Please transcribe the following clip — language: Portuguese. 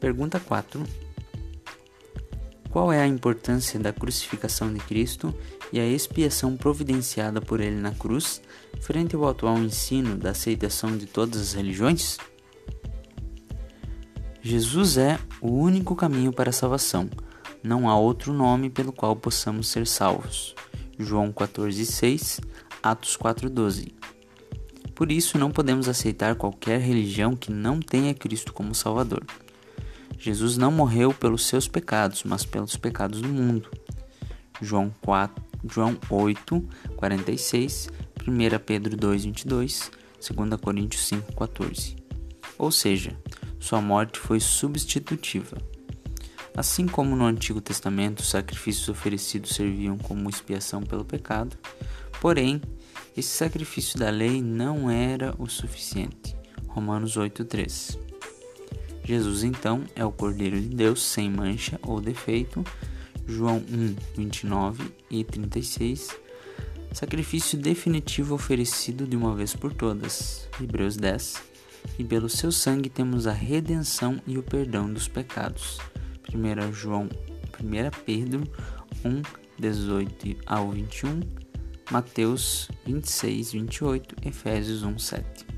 Pergunta 4. Qual é a importância da crucificação de Cristo e a expiação providenciada por ele na cruz frente ao atual ensino da aceitação de todas as religiões? Jesus é o único caminho para a salvação. Não há outro nome pelo qual possamos ser salvos. João 14:6, Atos 4:12. Por isso não podemos aceitar qualquer religião que não tenha Cristo como Salvador. Jesus não morreu pelos seus pecados, mas pelos pecados do mundo. João 4, João 8, 46, 1 Pedro 2, 22, 2 Coríntios 5, 14. Ou seja, sua morte foi substitutiva. Assim como no Antigo Testamento os sacrifícios oferecidos serviam como expiação pelo pecado, porém, esse sacrifício da lei não era o suficiente. Romanos 8:3. Jesus então é o Cordeiro de Deus sem mancha ou defeito. João 1, 29 e 36. Sacrifício definitivo oferecido de uma vez por todas. Hebreus 10. E pelo seu sangue temos a redenção e o perdão dos pecados. 1 João, 1 Pedro 1, 18 ao 21. Mateus 26, 28, Efésios 1, 7.